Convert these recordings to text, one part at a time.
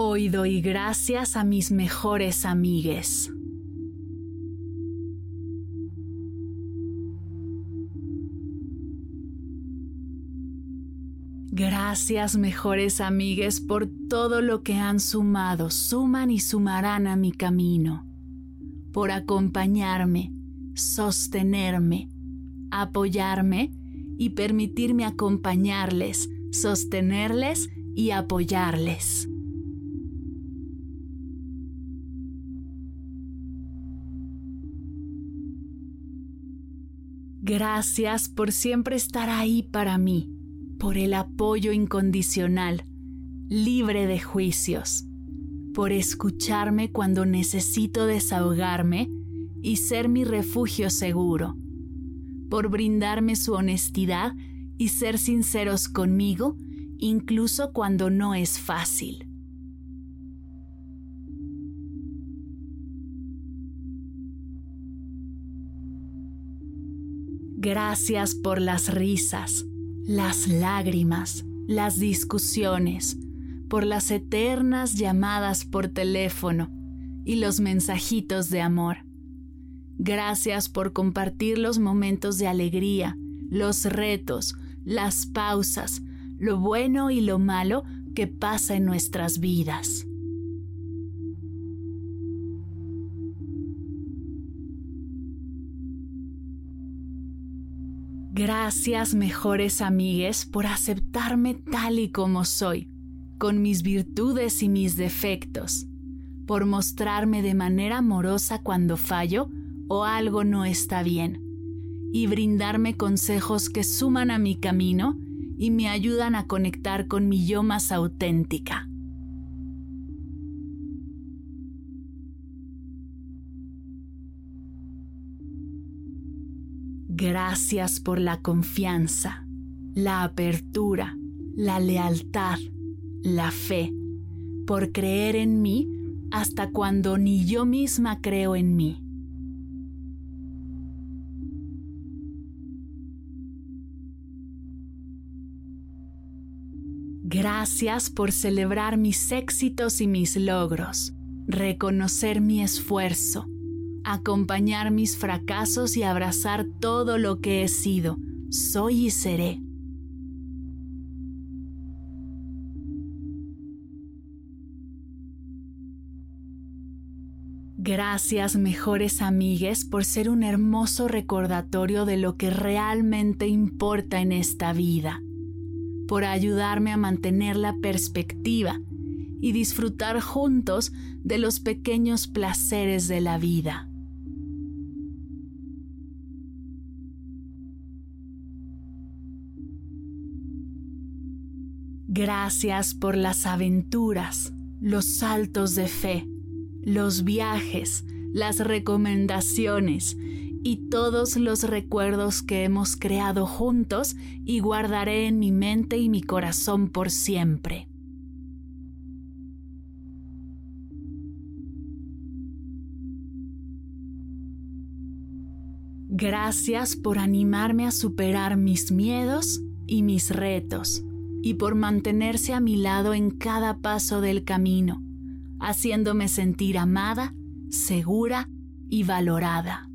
Hoy doy gracias a mis mejores amigues. Gracias mejores amigues por todo lo que han sumado, suman y sumarán a mi camino, por acompañarme, sostenerme, apoyarme y permitirme acompañarles, sostenerles y apoyarles. Gracias por siempre estar ahí para mí, por el apoyo incondicional, libre de juicios, por escucharme cuando necesito desahogarme y ser mi refugio seguro, por brindarme su honestidad y ser sinceros conmigo, incluso cuando no es fácil. Gracias por las risas, las lágrimas, las discusiones, por las eternas llamadas por teléfono y los mensajitos de amor. Gracias por compartir los momentos de alegría, los retos, las pausas, lo bueno y lo malo que pasa en nuestras vidas. Gracias mejores amigues por aceptarme tal y como soy, con mis virtudes y mis defectos, por mostrarme de manera amorosa cuando fallo o algo no está bien, y brindarme consejos que suman a mi camino y me ayudan a conectar con mi yo más auténtica. Gracias por la confianza, la apertura, la lealtad, la fe, por creer en mí hasta cuando ni yo misma creo en mí. Gracias por celebrar mis éxitos y mis logros, reconocer mi esfuerzo, acompañar mis fracasos y abrazar todo lo que he sido, soy y seré. Gracias mejores amigues por ser un hermoso recordatorio de lo que realmente importa en esta vida, por ayudarme a mantener la perspectiva y disfrutar juntos de los pequeños placeres de la vida. Gracias por las aventuras, los saltos de fe, los viajes, las recomendaciones y todos los recuerdos que hemos creado juntos y guardaré en mi mente y mi corazón por siempre. Gracias por animarme a superar mis miedos y mis retos y por mantenerse a mi lado en cada paso del camino, haciéndome sentir amada, segura y valorada.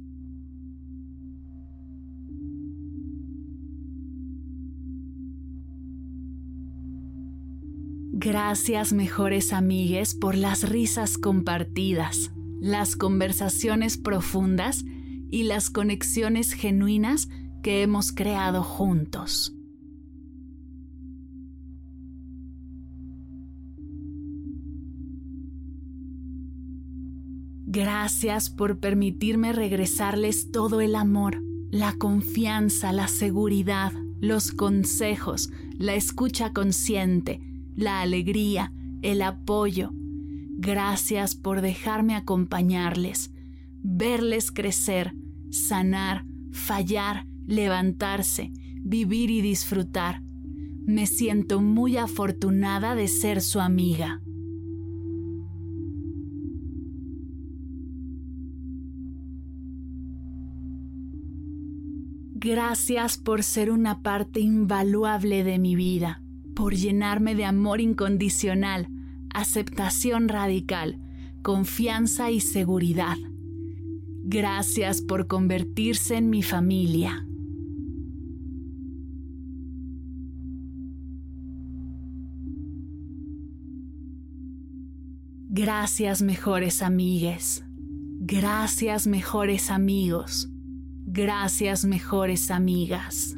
Gracias mejores amigues por las risas compartidas, las conversaciones profundas y las conexiones genuinas que hemos creado juntos. Gracias por permitirme regresarles todo el amor, la confianza, la seguridad, los consejos, la escucha consciente, la alegría, el apoyo. Gracias por dejarme acompañarles, verles crecer, sanar, fallar, levantarse, vivir y disfrutar. Me siento muy afortunada de ser su amiga. Gracias por ser una parte invaluable de mi vida, por llenarme de amor incondicional, aceptación radical, confianza y seguridad. Gracias por convertirse en mi familia. Gracias mejores amigues. Gracias mejores amigos. Gracias mejores amigas.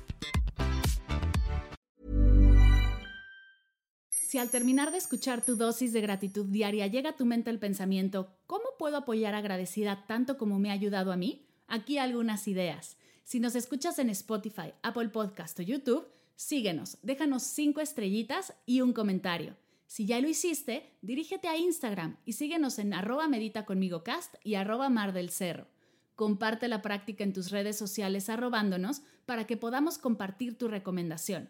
Si al terminar de escuchar tu dosis de gratitud diaria llega a tu mente el pensamiento, ¿cómo puedo apoyar agradecida tanto como me ha ayudado a mí? Aquí algunas ideas. Si nos escuchas en Spotify, Apple Podcast o YouTube, síguenos, déjanos cinco estrellitas y un comentario. Si ya lo hiciste, dirígete a Instagram y síguenos en arroba medita conmigo cast y arroba mar del cerro. Comparte la práctica en tus redes sociales arrobándonos para que podamos compartir tu recomendación